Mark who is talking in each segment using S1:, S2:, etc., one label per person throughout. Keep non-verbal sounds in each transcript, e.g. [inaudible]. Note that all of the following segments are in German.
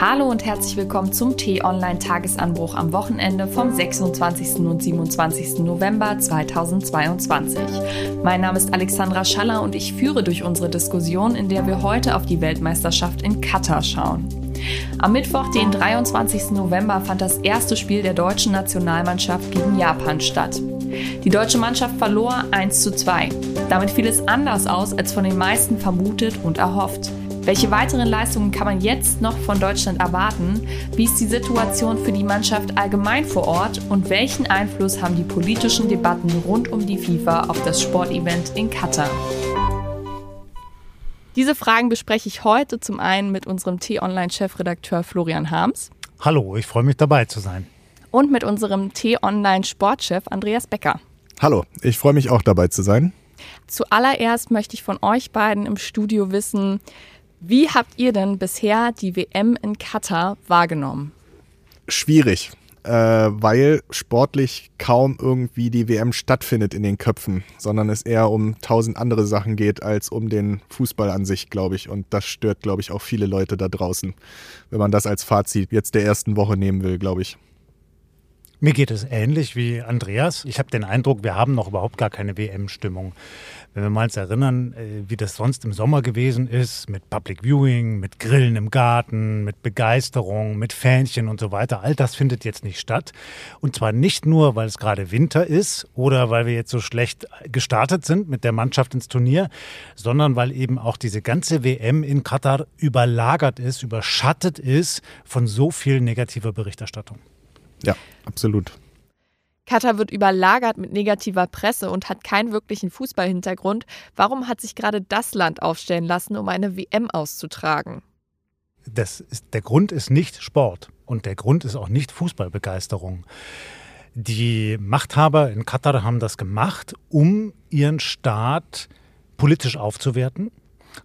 S1: Hallo und herzlich willkommen zum T-Online-Tagesanbruch am Wochenende vom 26. und 27. November 2022. Mein Name ist Alexandra Schaller und ich führe durch unsere Diskussion, in der wir heute auf die Weltmeisterschaft in Katar schauen. Am Mittwoch, den 23. November, fand das erste Spiel der deutschen Nationalmannschaft gegen Japan statt. Die deutsche Mannschaft verlor 1 zu 2. Damit fiel es anders aus als von den meisten vermutet und erhofft. Welche weiteren Leistungen kann man jetzt noch von Deutschland erwarten? Wie ist die Situation für die Mannschaft allgemein vor Ort? Und welchen Einfluss haben die politischen Debatten rund um die FIFA auf das Sportevent in Katar? Diese Fragen bespreche ich heute zum einen mit unserem T-Online-Chefredakteur Florian Harms.
S2: Hallo, ich freue mich dabei zu sein.
S1: Und mit unserem T-Online-Sportchef Andreas Becker.
S3: Hallo, ich freue mich auch dabei zu sein.
S1: Zuallererst möchte ich von euch beiden im Studio wissen, wie habt ihr denn bisher die WM in Katar wahrgenommen?
S3: Schwierig, äh, weil sportlich kaum irgendwie die WM stattfindet in den Köpfen, sondern es eher um tausend andere Sachen geht als um den Fußball an sich, glaube ich. Und das stört, glaube ich, auch viele Leute da draußen, wenn man das als Fazit jetzt der ersten Woche nehmen will, glaube ich.
S2: Mir geht es ähnlich wie Andreas. Ich habe den Eindruck, wir haben noch überhaupt gar keine WM-Stimmung. Wenn wir mal uns erinnern, äh, wie das sonst im Sommer gewesen ist, mit Public Viewing, mit Grillen im Garten, mit Begeisterung, mit Fähnchen und so weiter, all das findet jetzt nicht statt. Und zwar nicht nur, weil es gerade Winter ist oder weil wir jetzt so schlecht gestartet sind mit der Mannschaft ins Turnier, sondern weil eben auch diese ganze WM in Katar überlagert ist, überschattet ist von so viel negativer Berichterstattung.
S3: Ja, absolut.
S1: Katar wird überlagert mit negativer Presse und hat keinen wirklichen Fußballhintergrund. Warum hat sich gerade das Land aufstellen lassen, um eine WM auszutragen?
S2: Das ist, der Grund ist nicht Sport und der Grund ist auch nicht Fußballbegeisterung. Die Machthaber in Katar haben das gemacht, um ihren Staat politisch aufzuwerten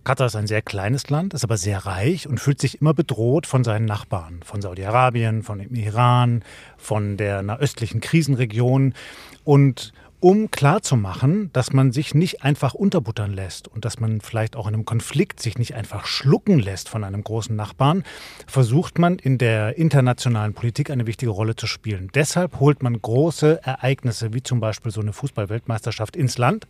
S2: Katar ist ein sehr kleines Land, ist aber sehr reich und fühlt sich immer bedroht von seinen Nachbarn, von Saudi-Arabien, von dem Iran, von der nahöstlichen Krisenregion. Und um klarzumachen, dass man sich nicht einfach unterbuttern lässt und dass man vielleicht auch in einem Konflikt sich nicht einfach schlucken lässt von einem großen Nachbarn, versucht man in der internationalen Politik eine wichtige Rolle zu spielen. Deshalb holt man große Ereignisse wie zum Beispiel so eine Fußballweltmeisterschaft ins Land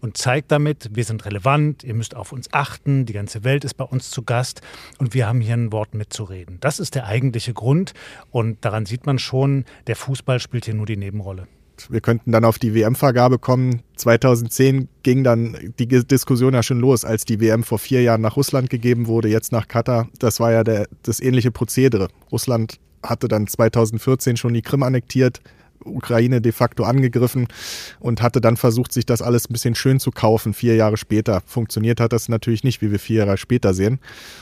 S2: und zeigt damit, wir sind relevant, ihr müsst auf uns achten, die ganze Welt ist bei uns zu Gast und wir haben hier ein Wort mitzureden. Das ist der eigentliche Grund und daran sieht man schon, der Fußball spielt hier nur die Nebenrolle.
S3: Wir könnten dann auf die WM-Vergabe kommen. 2010 ging dann die Diskussion ja schon los, als die WM vor vier Jahren nach Russland gegeben wurde, jetzt nach Katar. Das war ja der, das ähnliche Prozedere. Russland hatte dann 2014 schon die Krim annektiert, Ukraine de facto angegriffen und hatte dann versucht, sich das alles ein bisschen schön zu kaufen, vier Jahre später. Funktioniert hat das natürlich nicht, wie wir vier Jahre später sehen.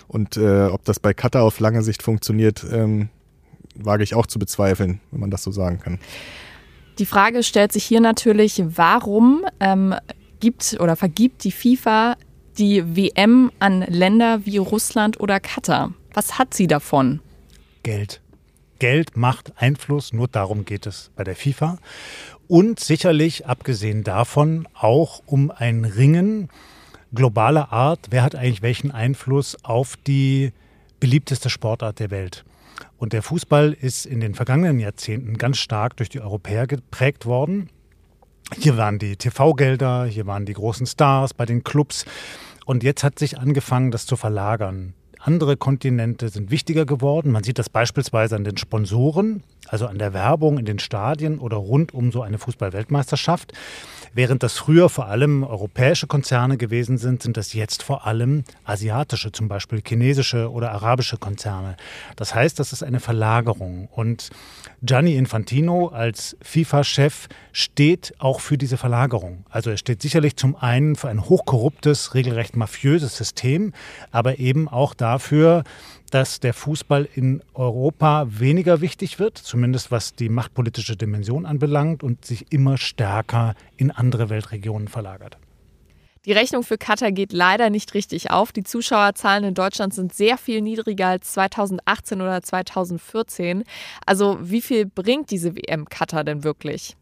S3: Und äh, ob das bei Katar auf lange Sicht funktioniert, ähm, wage ich auch zu bezweifeln, wenn man das so sagen kann.
S1: Die Frage stellt sich hier natürlich, warum ähm, gibt oder vergibt die FIFA die WM an Länder wie Russland oder Katar? Was hat sie davon?
S2: Geld. Geld macht Einfluss, nur darum geht es bei der FIFA. Und sicherlich, abgesehen davon, auch um ein Ringen globaler Art, wer hat eigentlich welchen Einfluss auf die beliebteste Sportart der Welt. Und der Fußball ist in den vergangenen Jahrzehnten ganz stark durch die Europäer geprägt worden. Hier waren die TV-Gelder, hier waren die großen Stars bei den Clubs. Und jetzt hat sich angefangen, das zu verlagern. Andere Kontinente sind wichtiger geworden. Man sieht das beispielsweise an den Sponsoren, also an der Werbung in den Stadien oder rund um so eine Fußball-Weltmeisterschaft. Während das früher vor allem europäische Konzerne gewesen sind, sind das jetzt vor allem asiatische, zum Beispiel chinesische oder arabische Konzerne. Das heißt, das ist eine Verlagerung. Und Gianni Infantino als FIFA-Chef steht auch für diese Verlagerung. Also er steht sicherlich zum einen für ein hochkorruptes, regelrecht mafiöses System, aber eben auch dafür, dass der Fußball in Europa weniger wichtig wird, zumindest was die machtpolitische Dimension anbelangt, und sich immer stärker in andere Weltregionen verlagert.
S1: Die Rechnung für Katar geht leider nicht richtig auf. Die Zuschauerzahlen in Deutschland sind sehr viel niedriger als 2018 oder 2014. Also wie viel bringt diese WM Katar denn wirklich?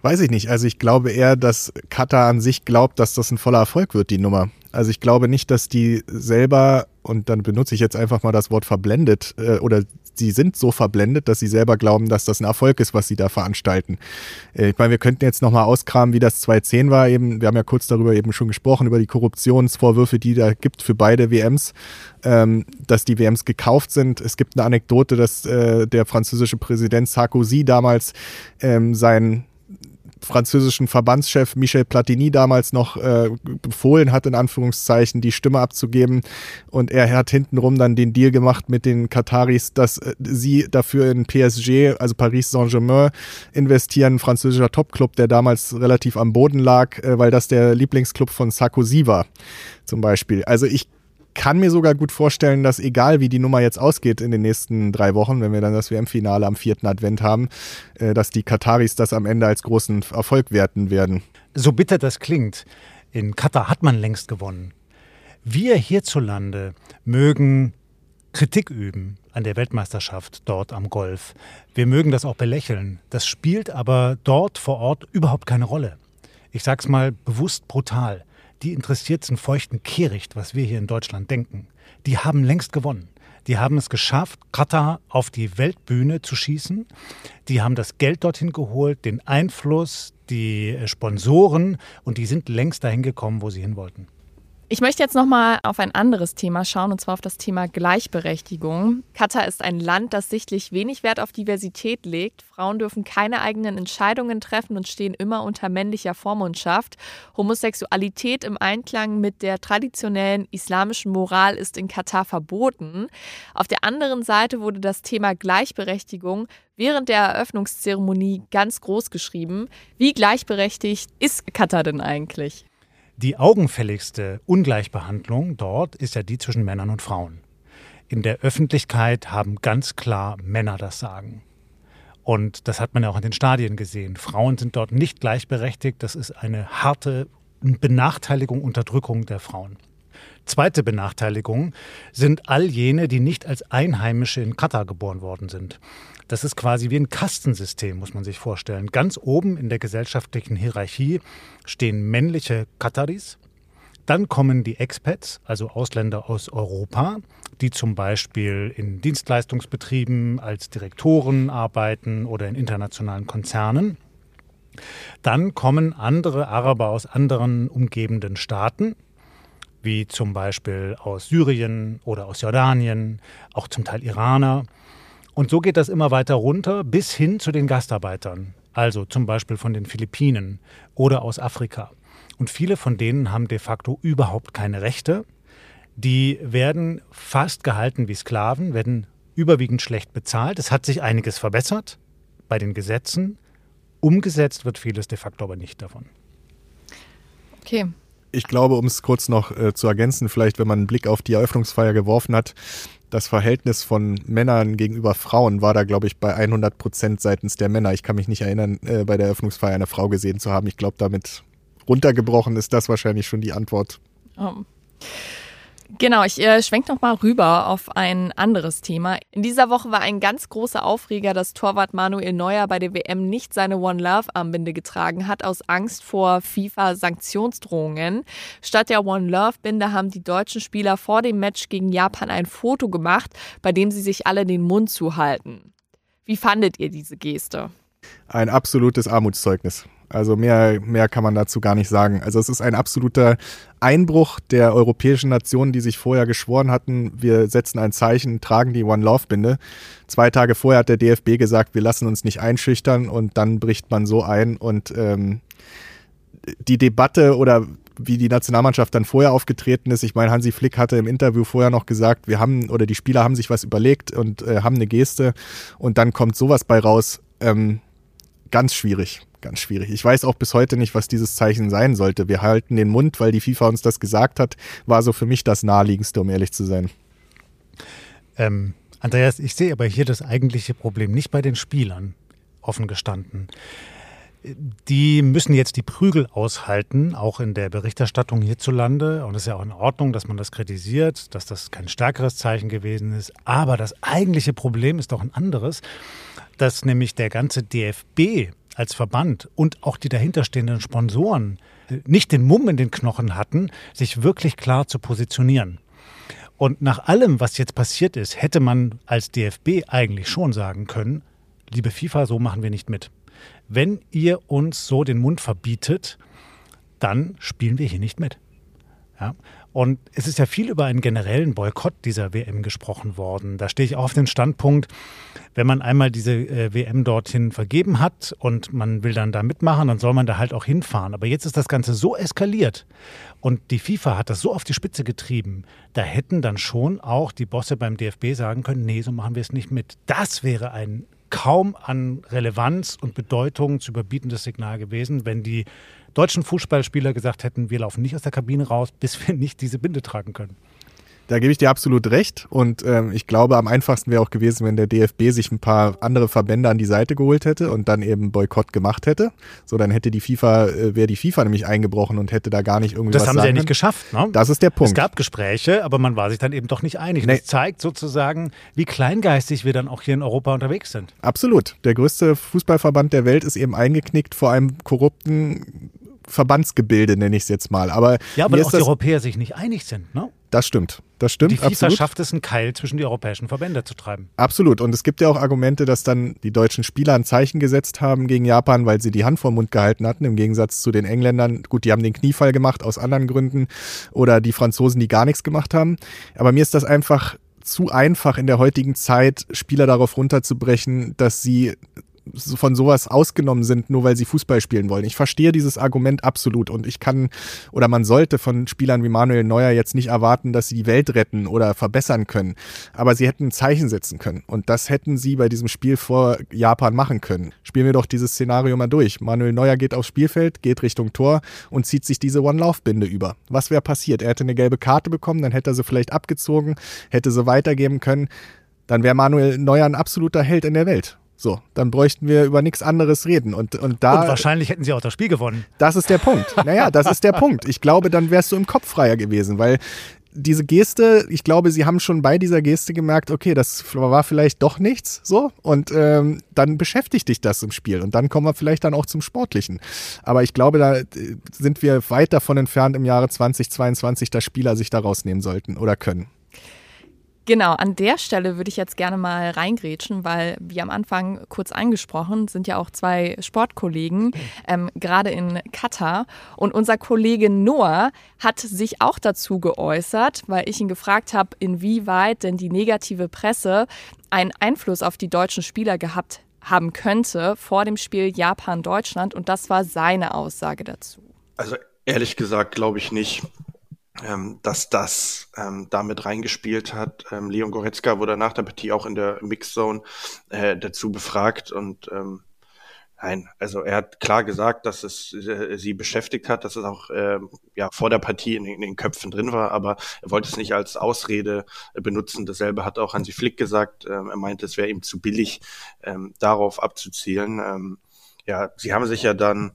S3: Weiß ich nicht. Also ich glaube eher, dass Katar an sich glaubt, dass das ein voller Erfolg wird, die Nummer. Also ich glaube nicht, dass die selber, und dann benutze ich jetzt einfach mal das Wort verblendet, äh, oder sie sind so verblendet, dass sie selber glauben, dass das ein Erfolg ist, was sie da veranstalten. Äh, ich meine, wir könnten jetzt nochmal auskramen, wie das 2010 war. Eben, wir haben ja kurz darüber eben schon gesprochen, über die Korruptionsvorwürfe, die da gibt für beide WMs, ähm, dass die WMs gekauft sind. Es gibt eine Anekdote, dass äh, der französische Präsident Sarkozy damals ähm, sein französischen Verbandschef Michel Platini damals noch äh, befohlen hat, in Anführungszeichen, die Stimme abzugeben. Und er hat hintenrum dann den Deal gemacht mit den Kataris, dass äh, sie dafür in PSG, also Paris Saint-Germain, investieren, ein französischer Topclub, der damals relativ am Boden lag, äh, weil das der Lieblingsclub von Sarkozy war, zum Beispiel. Also ich kann mir sogar gut vorstellen, dass egal wie die Nummer jetzt ausgeht in den nächsten drei Wochen, wenn wir dann das WM-Finale am vierten Advent haben, äh, dass die Kataris das am Ende als großen Erfolg werten werden.
S2: So bitter das klingt, in Katar hat man längst gewonnen. Wir hierzulande mögen Kritik üben an der Weltmeisterschaft dort am Golf. Wir mögen das auch belächeln. Das spielt aber dort vor Ort überhaupt keine Rolle. Ich sag's mal bewusst brutal die interessiert einen feuchten Kehricht, was wir hier in Deutschland denken. Die haben längst gewonnen. Die haben es geschafft, Katar auf die Weltbühne zu schießen. Die haben das Geld dorthin geholt, den Einfluss, die Sponsoren und die sind längst dahin gekommen, wo sie hin wollten.
S1: Ich möchte jetzt nochmal auf ein anderes Thema schauen, und zwar auf das Thema Gleichberechtigung. Katar ist ein Land, das sichtlich wenig Wert auf Diversität legt. Frauen dürfen keine eigenen Entscheidungen treffen und stehen immer unter männlicher Vormundschaft. Homosexualität im Einklang mit der traditionellen islamischen Moral ist in Katar verboten. Auf der anderen Seite wurde das Thema Gleichberechtigung während der Eröffnungszeremonie ganz groß geschrieben. Wie gleichberechtigt ist Katar denn eigentlich?
S2: Die augenfälligste Ungleichbehandlung dort ist ja die zwischen Männern und Frauen. In der Öffentlichkeit haben ganz klar Männer das Sagen. Und das hat man ja auch in den Stadien gesehen. Frauen sind dort nicht gleichberechtigt. Das ist eine harte Benachteiligung, Unterdrückung der Frauen. Zweite Benachteiligung sind all jene, die nicht als Einheimische in Katar geboren worden sind. Das ist quasi wie ein Kastensystem, muss man sich vorstellen. Ganz oben in der gesellschaftlichen Hierarchie stehen männliche Kataris. Dann kommen die Expats, also Ausländer aus Europa, die zum Beispiel in Dienstleistungsbetrieben als Direktoren arbeiten oder in internationalen Konzernen. Dann kommen andere Araber aus anderen umgebenden Staaten, wie zum Beispiel aus Syrien oder aus Jordanien, auch zum Teil Iraner. Und so geht das immer weiter runter bis hin zu den Gastarbeitern, also zum Beispiel von den Philippinen oder aus Afrika. Und viele von denen haben de facto überhaupt keine Rechte. Die werden fast gehalten wie Sklaven, werden überwiegend schlecht bezahlt. Es hat sich einiges verbessert bei den Gesetzen. Umgesetzt wird vieles de facto aber nicht davon.
S3: Okay. Ich glaube, um es kurz noch äh, zu ergänzen, vielleicht wenn man einen Blick auf die Eröffnungsfeier geworfen hat, das Verhältnis von Männern gegenüber Frauen war da, glaube ich, bei 100 Prozent seitens der Männer. Ich kann mich nicht erinnern, äh, bei der Eröffnungsfeier eine Frau gesehen zu haben. Ich glaube, damit runtergebrochen ist das wahrscheinlich schon die Antwort.
S1: Oh. Genau, ich äh, schwenke noch mal rüber auf ein anderes Thema. In dieser Woche war ein ganz großer Aufreger, dass Torwart Manuel Neuer bei der WM nicht seine One Love Armbinde getragen hat, aus Angst vor FIFA-Sanktionsdrohungen. Statt der One Love Binde haben die deutschen Spieler vor dem Match gegen Japan ein Foto gemacht, bei dem sie sich alle den Mund zuhalten. Wie fandet ihr diese Geste?
S3: Ein absolutes Armutszeugnis. Also mehr, mehr kann man dazu gar nicht sagen. Also es ist ein absoluter Einbruch der europäischen Nationen, die sich vorher geschworen hatten, wir setzen ein Zeichen, tragen die One Love Binde. Zwei Tage vorher hat der DFB gesagt, wir lassen uns nicht einschüchtern und dann bricht man so ein und ähm, die Debatte oder wie die Nationalmannschaft dann vorher aufgetreten ist. Ich meine, Hansi Flick hatte im Interview vorher noch gesagt, wir haben oder die Spieler haben sich was überlegt und äh, haben eine Geste und dann kommt sowas bei raus. Ähm, ganz schwierig ganz schwierig. Ich weiß auch bis heute nicht, was dieses Zeichen sein sollte. Wir halten den Mund, weil die FIFA uns das gesagt hat, war so für mich das naheliegendste, um ehrlich zu sein.
S2: Ähm, Andreas, ich sehe aber hier das eigentliche Problem nicht bei den Spielern, offen gestanden. Die müssen jetzt die Prügel aushalten, auch in der Berichterstattung hierzulande. Und es ist ja auch in Ordnung, dass man das kritisiert, dass das kein stärkeres Zeichen gewesen ist. Aber das eigentliche Problem ist doch ein anderes, dass nämlich der ganze DFB als Verband und auch die dahinterstehenden Sponsoren nicht den Mumm in den Knochen hatten, sich wirklich klar zu positionieren. Und nach allem, was jetzt passiert ist, hätte man als DFB eigentlich schon sagen können, liebe FIFA, so machen wir nicht mit. Wenn ihr uns so den Mund verbietet, dann spielen wir hier nicht mit. Ja? Und es ist ja viel über einen generellen Boykott dieser WM gesprochen worden. Da stehe ich auch auf den Standpunkt, wenn man einmal diese äh, WM dorthin vergeben hat und man will dann da mitmachen, dann soll man da halt auch hinfahren. Aber jetzt ist das Ganze so eskaliert und die FIFA hat das so auf die Spitze getrieben, da hätten dann schon auch die Bosse beim DFB sagen können, nee, so machen wir es nicht mit. Das wäre ein kaum an Relevanz und Bedeutung zu überbietendes Signal gewesen, wenn die deutschen Fußballspieler gesagt hätten, wir laufen nicht aus der Kabine raus, [laughs] bis wir nicht diese Binde tragen können.
S3: Da gebe ich dir absolut recht. Und ähm, ich glaube, am einfachsten wäre auch gewesen, wenn der DFB sich ein paar andere Verbände an die Seite geholt hätte und dann eben Boykott gemacht hätte. So, dann hätte die FIFA, äh, wäre die FIFA nämlich eingebrochen und hätte da gar nicht irgendwie
S2: das
S3: was
S2: haben sie ja nicht geschafft. Ne?
S3: Das ist der Punkt.
S2: Es gab Gespräche, aber man war sich dann eben doch nicht einig. Nee. Das zeigt sozusagen, wie kleingeistig wir dann auch hier in Europa unterwegs sind.
S3: Absolut. Der größte Fußballverband der Welt ist eben eingeknickt vor einem korrupten Verbandsgebilde, nenne ich es jetzt mal. Aber
S2: ja, weil auch die Europäer sich nicht einig sind, ne?
S3: Das stimmt. Das stimmt.
S2: Die FIFA absolut. schafft es, einen Keil zwischen die europäischen Verbände zu treiben.
S3: Absolut. Und es gibt ja auch Argumente, dass dann die deutschen Spieler ein Zeichen gesetzt haben gegen Japan, weil sie die Hand vor Mund gehalten hatten, im Gegensatz zu den Engländern. Gut, die haben den Kniefall gemacht aus anderen Gründen. Oder die Franzosen, die gar nichts gemacht haben. Aber mir ist das einfach zu einfach in der heutigen Zeit, Spieler darauf runterzubrechen, dass sie von sowas ausgenommen sind, nur weil sie Fußball spielen wollen. Ich verstehe dieses Argument absolut und ich kann oder man sollte von Spielern wie Manuel Neuer jetzt nicht erwarten, dass sie die Welt retten oder verbessern können. Aber sie hätten ein Zeichen setzen können und das hätten sie bei diesem Spiel vor Japan machen können. Spielen wir doch dieses Szenario mal durch. Manuel Neuer geht aufs Spielfeld, geht Richtung Tor und zieht sich diese One-Lauf-Binde über. Was wäre passiert? Er hätte eine gelbe Karte bekommen, dann hätte er sie vielleicht abgezogen, hätte sie weitergeben können. Dann wäre Manuel Neuer ein absoluter Held in der Welt. So, dann bräuchten wir über nichts anderes reden. Und, und, da,
S2: und wahrscheinlich hätten sie auch das Spiel gewonnen.
S3: Das ist der Punkt. [laughs] Naja, das ist der Punkt. Ich glaube, dann wärst du im Kopf freier gewesen, weil diese Geste, ich glaube, sie haben schon bei dieser Geste gemerkt, okay, das war vielleicht doch nichts, so, und ähm, dann beschäftigt dich das im Spiel und dann kommen wir vielleicht dann auch zum Sportlichen. Aber ich glaube, da äh, sind wir weit davon entfernt im Jahre 2022, dass Spieler sich da rausnehmen sollten oder können.
S1: Genau, an der Stelle würde ich jetzt gerne mal reingrätschen, weil, wie am Anfang kurz angesprochen, sind ja auch zwei Sportkollegen ähm, gerade in Katar. Und unser Kollege Noah hat sich auch dazu geäußert, weil ich ihn gefragt habe, inwieweit denn die negative Presse einen Einfluss auf die deutschen Spieler gehabt haben könnte vor dem Spiel Japan-Deutschland. Und das war seine Aussage dazu.
S4: Also ehrlich gesagt glaube ich nicht ähm, dass das ähm, damit reingespielt hat. Ähm, Leon Goretzka wurde nach der Partie auch in der Mixzone äh, dazu befragt und ähm, nein, also er hat klar gesagt, dass es äh, sie beschäftigt hat, dass es auch äh, ja vor der Partie in, in, den Köpfen drin war, aber er wollte es nicht als Ausrede benutzen. Dasselbe hat auch Hansi Flick gesagt. Ähm, er meinte, es wäre ihm zu billig, ähm, darauf abzuzielen. Ähm, ja, sie haben sich ja dann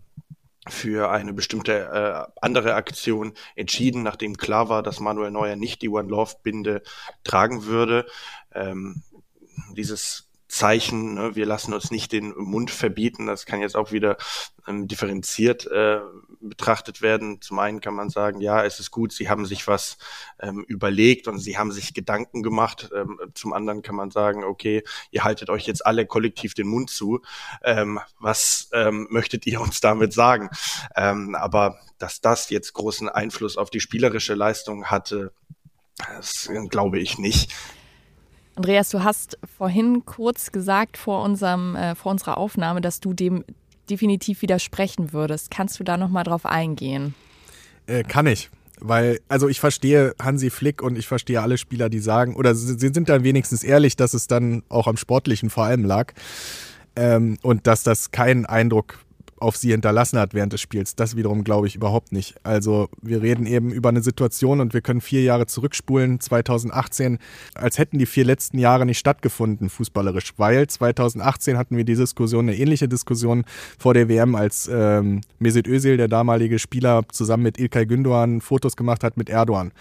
S4: für eine bestimmte äh, andere Aktion entschieden, nachdem klar war, dass Manuel Neuer nicht die One Love Binde tragen würde. Ähm, dieses Zeichen, ne, wir lassen uns nicht den Mund verbieten, das kann jetzt auch wieder ähm, differenziert äh, betrachtet werden. Zum einen kann man sagen, ja, es ist gut, sie haben sich was ähm, überlegt und sie haben sich Gedanken gemacht. Ähm, zum anderen kann man sagen, okay, ihr haltet euch jetzt alle kollektiv den Mund zu. Ähm, was ähm, möchtet ihr uns damit sagen? Ähm, aber dass das jetzt großen Einfluss auf die spielerische Leistung hatte, das glaube ich nicht.
S1: Andreas, du hast vorhin kurz gesagt vor, unserem, äh, vor unserer Aufnahme, dass du dem definitiv widersprechen würdest. Kannst du da nochmal drauf eingehen?
S3: Äh, kann ich. Weil, also ich verstehe Hansi Flick und ich verstehe alle Spieler, die sagen, oder sie sind dann wenigstens ehrlich, dass es dann auch am Sportlichen vor allem lag. Ähm, und dass das keinen Eindruck auf sie hinterlassen hat während des Spiels. Das wiederum glaube ich überhaupt nicht. Also wir reden eben über eine Situation und wir können vier Jahre zurückspulen, 2018, als hätten die vier letzten Jahre nicht stattgefunden, fußballerisch, weil 2018 hatten wir die Diskussion, eine ähnliche Diskussion vor der WM, als ähm, Mesut Özil, der damalige Spieler, zusammen mit Ilkay Gündoğan Fotos gemacht hat mit Erdogan.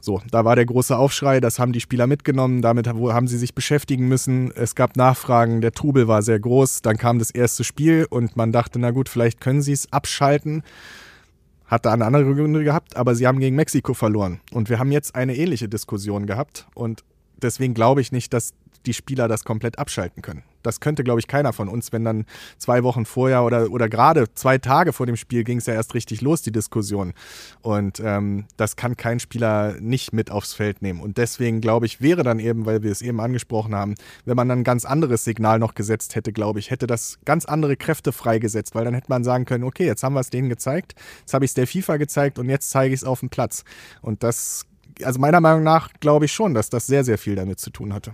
S3: So, da war der große Aufschrei, das haben die Spieler mitgenommen, damit haben sie sich beschäftigen müssen. Es gab Nachfragen, der Trubel war sehr groß, dann kam das erste Spiel und man dachte, na gut, vielleicht können sie es abschalten. Hat da eine andere Gründe gehabt, aber sie haben gegen Mexiko verloren. Und wir haben jetzt eine ähnliche Diskussion gehabt. Und deswegen glaube ich nicht, dass die Spieler das komplett abschalten können. Das könnte, glaube ich, keiner von uns, wenn dann zwei Wochen vorher oder, oder gerade zwei Tage vor dem Spiel ging es ja erst richtig los, die Diskussion. Und ähm, das kann kein Spieler nicht mit aufs Feld nehmen. Und deswegen, glaube ich, wäre dann eben, weil wir es eben angesprochen haben, wenn man dann ein ganz anderes Signal noch gesetzt hätte, glaube ich, hätte das ganz andere Kräfte freigesetzt, weil dann hätte man sagen können, okay, jetzt haben wir es denen gezeigt, jetzt habe ich es der FIFA gezeigt und jetzt zeige ich es auf dem Platz. Und das, also meiner Meinung nach, glaube ich schon, dass das sehr, sehr viel damit zu tun hatte.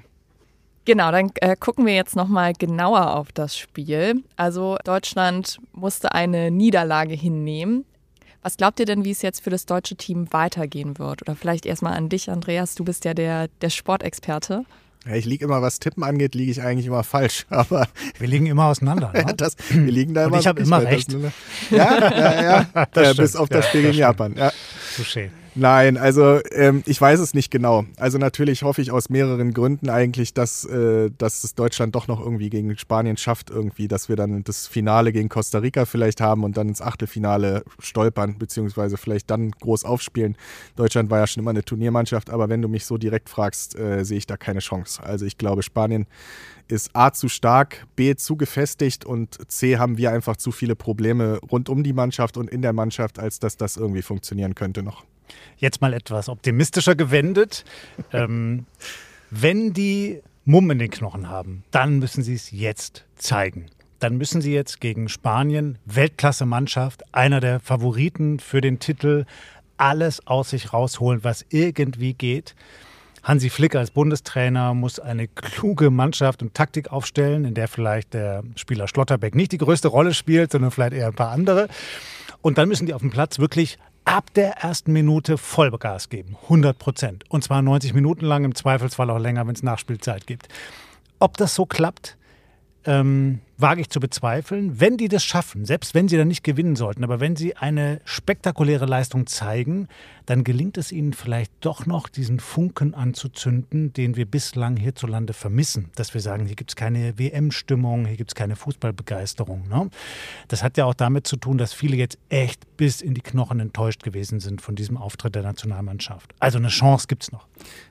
S1: Genau, dann äh, gucken wir jetzt nochmal genauer auf das Spiel. Also Deutschland musste eine Niederlage hinnehmen. Was glaubt ihr denn, wie es jetzt für das deutsche Team weitergehen wird? Oder vielleicht erstmal an dich, Andreas, du bist ja der, der Sportexperte.
S3: Ja, ich liege immer, was Tippen angeht, liege ich eigentlich immer falsch. [laughs] Aber
S2: wir liegen immer auseinander. Ne?
S3: ja, [laughs] das, wir liegen da
S2: Und
S3: immer.
S2: ich habe immer recht.
S3: Ja, ja, ja. [laughs]
S2: Das
S3: äh,
S2: stimmt.
S3: bis auf das
S2: Ja,
S3: Spiel
S2: das
S3: gegen Japan. Ja.
S2: Touché.
S3: Nein, also ähm, ich weiß es nicht genau. Also natürlich hoffe ich aus mehreren Gründen eigentlich, dass, äh, dass es Deutschland doch noch irgendwie gegen Spanien schafft, irgendwie, dass wir dann das Finale gegen Costa Rica vielleicht haben und dann ins Achtelfinale stolpern, beziehungsweise vielleicht dann groß aufspielen. Deutschland war ja schon immer eine Turniermannschaft, aber wenn du mich so direkt fragst, äh, sehe ich da keine Chance. Also ich glaube, Spanien ist A zu stark, B zu gefestigt und C haben wir einfach zu viele Probleme rund um die Mannschaft und in der Mannschaft, als dass das irgendwie funktionieren könnte noch.
S2: Jetzt mal etwas optimistischer gewendet. [laughs] ähm, wenn die Mumm in den Knochen haben, dann müssen sie es jetzt zeigen. Dann müssen sie jetzt gegen Spanien, Weltklasse-Mannschaft, einer der Favoriten für den Titel, alles aus sich rausholen, was irgendwie geht. Hansi Flick als Bundestrainer muss eine kluge Mannschaft und Taktik aufstellen, in der vielleicht der Spieler Schlotterbeck nicht die größte Rolle spielt, sondern vielleicht eher ein paar andere. Und dann müssen die auf dem Platz wirklich ab der ersten Minute Vollgas geben. 100 Prozent. Und zwar 90 Minuten lang, im Zweifelsfall auch länger, wenn es Nachspielzeit gibt. Ob das so klappt, ähm, wage ich zu bezweifeln. Wenn die das schaffen, selbst wenn sie dann nicht gewinnen sollten, aber wenn sie eine spektakuläre Leistung zeigen, dann gelingt es ihnen vielleicht doch noch, diesen Funken anzuzünden, den wir bislang hierzulande vermissen. Dass wir sagen, hier gibt es keine WM-Stimmung, hier gibt es keine Fußballbegeisterung. Ne? Das hat ja auch damit zu tun, dass viele jetzt echt bis in die Knochen enttäuscht gewesen sind von diesem Auftritt der Nationalmannschaft. Also eine Chance gibt es noch.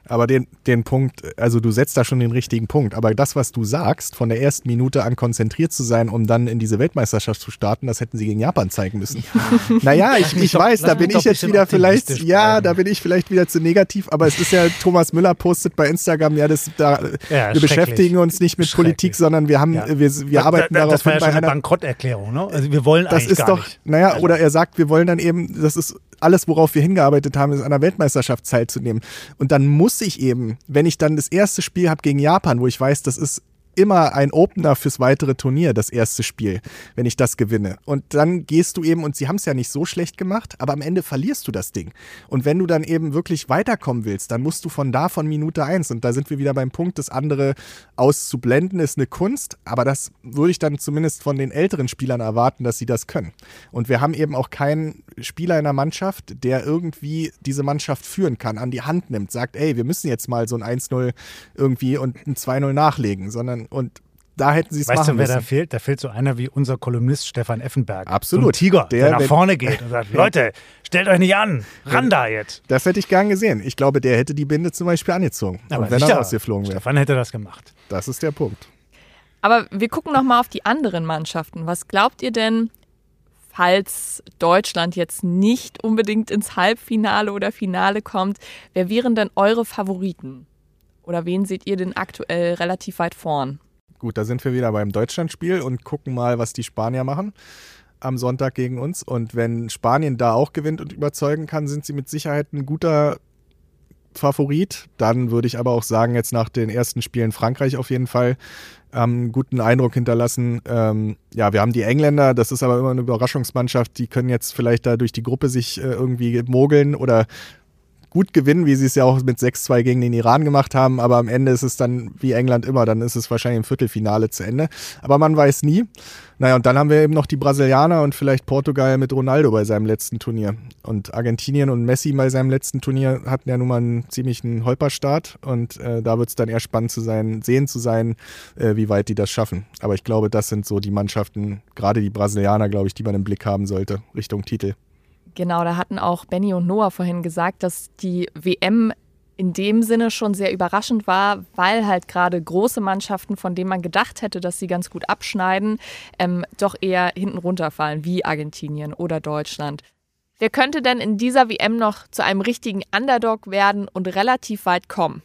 S3: Aber den, den Punkt, also du setzt da schon den richtigen Punkt. Aber das, was du sagst, von der ersten Minute an konzentriert zu sein, um dann in diese Weltmeisterschaft zu starten, das hätten sie gegen Japan zeigen müssen. [laughs] naja, ich, ich
S2: doch-
S3: weiß, da bin ich jetzt wieder vielleicht, ja, da bin ich vielleicht wieder zu negativ, aber es ist ja, Thomas Müller postet bei Instagram, ja, das, da,
S2: Ja,
S3: wir beschäftigen uns nicht mit. Politik, sondern wir haben,
S2: Ja.
S3: wir, wir arbeiten
S2: da, da,
S3: darauf
S2: Das war ja schon
S3: bei
S2: eine
S3: einer
S2: Bankrotterklärung. Ne? Also wir wollen
S3: das
S2: eigentlich
S3: ist
S2: gar
S3: doch,
S2: nicht.
S3: naja,
S2: Also-
S3: oder er sagt, wir wollen dann eben, das ist alles, worauf wir hingearbeitet haben, ist an der Weltmeisterschaft teilzunehmen. Und dann muss ich eben, wenn ich dann das erste Spiel habe gegen Japan, wo ich weiß, das ist immer ein Opener fürs weitere Turnier, das erste Spiel, wenn ich das gewinne. Und dann gehst du eben, und sie haben es ja nicht so schlecht gemacht, aber am Ende verlierst du das Ding. Und wenn du dann eben wirklich weiterkommen willst, dann musst du von da von Minute eins, und da sind wir wieder beim Punkt, das andere auszublenden ist eine Kunst, aber das würde ich dann zumindest von den älteren Spielern erwarten, dass sie das können. Und wir haben eben auch keinen Spieler in der Mannschaft, der irgendwie diese Mannschaft führen kann, an die Hand nimmt, sagt, ey, wir müssen jetzt mal so ein 1-0 irgendwie und ein 2-0 nachlegen, sondern und da hätten sie es
S2: Weißt
S3: machen
S2: du, wer
S3: müssen.
S2: da fehlt? Da fehlt so einer wie unser Kolumnist Stefan Effenberg.
S3: Absolut.
S2: So ein Tiger, der,
S3: Der,
S2: nach
S3: wenn-
S2: vorne geht und sagt, [laughs] Leute, stellt euch nicht an, ran da jetzt.
S3: Das hätte ich gern gesehen. Ich glaube, der hätte die Binde zum Beispiel angezogen.
S2: Aber
S3: und wenn
S2: sicher,
S3: er rausgeflogen wäre.
S2: Stefan hätte das gemacht.
S3: Das ist der Punkt.
S1: Aber wir gucken noch mal auf die anderen Mannschaften. Was glaubt ihr denn, falls Deutschland jetzt nicht unbedingt ins Halbfinale oder Finale kommt, wer wären denn eure Favoriten? Oder wen seht ihr denn aktuell relativ weit vorn?
S3: Gut, da sind wir wieder beim Deutschlandspiel und gucken mal, was die Spanier machen am Sonntag gegen uns. Und wenn Spanien da auch gewinnt und überzeugen kann, sind sie mit Sicherheit ein guter Favorit. Dann würde ich aber auch sagen, jetzt nach den ersten Spielen Frankreich auf jeden Fall ähm, einen guten Eindruck hinterlassen. Ähm, ja, wir haben die Engländer, das ist aber immer eine Überraschungsmannschaft. Die können jetzt vielleicht da durch die Gruppe sich äh, irgendwie mogeln oder gut gewinnen, wie sie es ja auch mit 6-2 gegen den Iran gemacht haben, aber am Ende ist es dann wie England immer, dann ist es wahrscheinlich im Viertelfinale zu Ende. Aber man weiß nie. Naja, und dann haben wir eben noch die Brasilianer und vielleicht Portugal mit Ronaldo bei seinem letzten Turnier. Und Argentinien und Messi bei seinem letzten Turnier hatten ja nun mal einen ziemlichen Holperstart und äh, da wird es dann eher spannend zu sein, sehen zu sein, äh, wie weit die das schaffen. Aber ich glaube, das sind so die Mannschaften, gerade die Brasilianer, glaube ich, die man im Blick haben sollte, Richtung Titel.
S1: Genau, da hatten auch Benny und Noah vorhin gesagt, dass die WM in dem Sinne schon sehr überraschend war, weil halt gerade große Mannschaften, von denen man gedacht hätte, dass sie ganz gut abschneiden, ähm, doch eher hinten runterfallen, wie Argentinien oder Deutschland. Wer könnte denn in dieser WM noch zu einem richtigen Underdog werden und relativ weit kommen?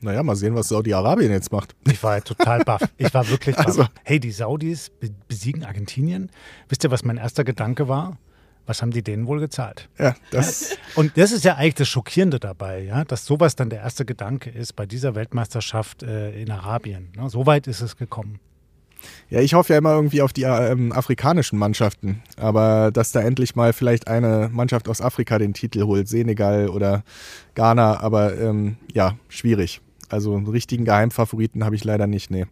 S3: Naja, mal sehen, was Saudi-Arabien jetzt macht.
S2: Ich war halt total baff. Ich war wirklich [laughs] baff. Also. Hey, die Saudis besiegen Argentinien. Wisst ihr, was mein erster Gedanke war? Was haben die denen wohl gezahlt?
S3: Ja, das. [laughs]
S2: Und das ist ja eigentlich das Schockierende dabei, ja, dass sowas dann der erste Gedanke ist bei dieser Weltmeisterschaft äh, in Arabien. Ne? So weit ist es gekommen.
S3: Ja, ich hoffe ja immer irgendwie auf die ähm, afrikanischen Mannschaften. Aber dass da endlich mal vielleicht eine Mannschaft aus Afrika den Titel holt, Senegal oder Ghana, aber ähm, ja, schwierig. Also einen richtigen Geheimfavoriten habe ich leider nicht, nee.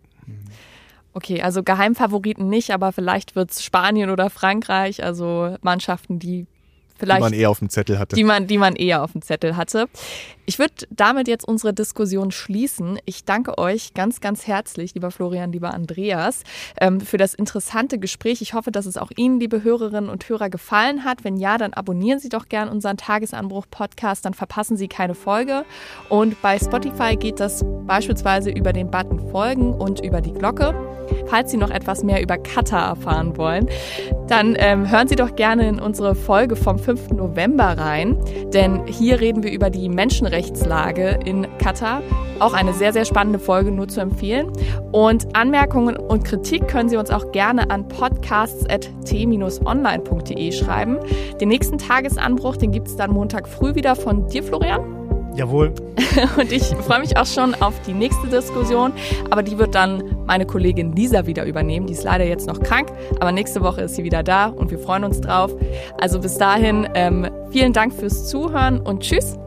S1: Okay, also Geheimfavoriten nicht, aber vielleicht wird es Spanien oder Frankreich, also Mannschaften, die vielleicht. Die
S3: man eher auf dem Zettel hatte.
S1: Die man, die man eher auf dem Zettel hatte. Ich würde damit jetzt unsere Diskussion schließen. Ich danke euch ganz, ganz herzlich, lieber Florian, lieber Andreas, ähm, für das interessante Gespräch. Ich hoffe, dass es auch Ihnen, liebe Hörerinnen und Hörer, gefallen hat. Wenn ja, dann abonnieren Sie doch gern unseren Tagesanbruch-Podcast, dann verpassen Sie keine Folge. Und bei Spotify geht das beispielsweise über den Button Folgen und über die Glocke. Falls Sie noch etwas mehr über Katar erfahren wollen, dann ähm, hören Sie doch gerne in unsere Folge vom 5. November rein, denn hier reden wir über die Menschenrechtslage in Katar. Auch eine sehr, sehr spannende Folge, nur zu empfehlen. Und Anmerkungen und Kritik können Sie uns auch gerne an podcasts.t-online.de schreiben. Den nächsten Tagesanbruch, den gibt es dann Montag früh wieder von dir, Florian.
S2: Jawohl. [laughs]
S1: Und ich freue mich auch schon auf die nächste Diskussion. Aber die wird dann meine Kollegin Lisa wieder übernehmen. Die ist leider jetzt noch krank, aber nächste Woche ist sie wieder da und wir freuen uns drauf. Also bis dahin, ähm, vielen Dank fürs Zuhören und tschüss.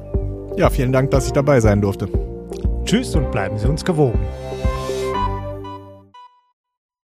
S3: Ja, vielen Dank, dass ich dabei sein durfte.
S2: Tschüss und bleiben Sie uns gewogen.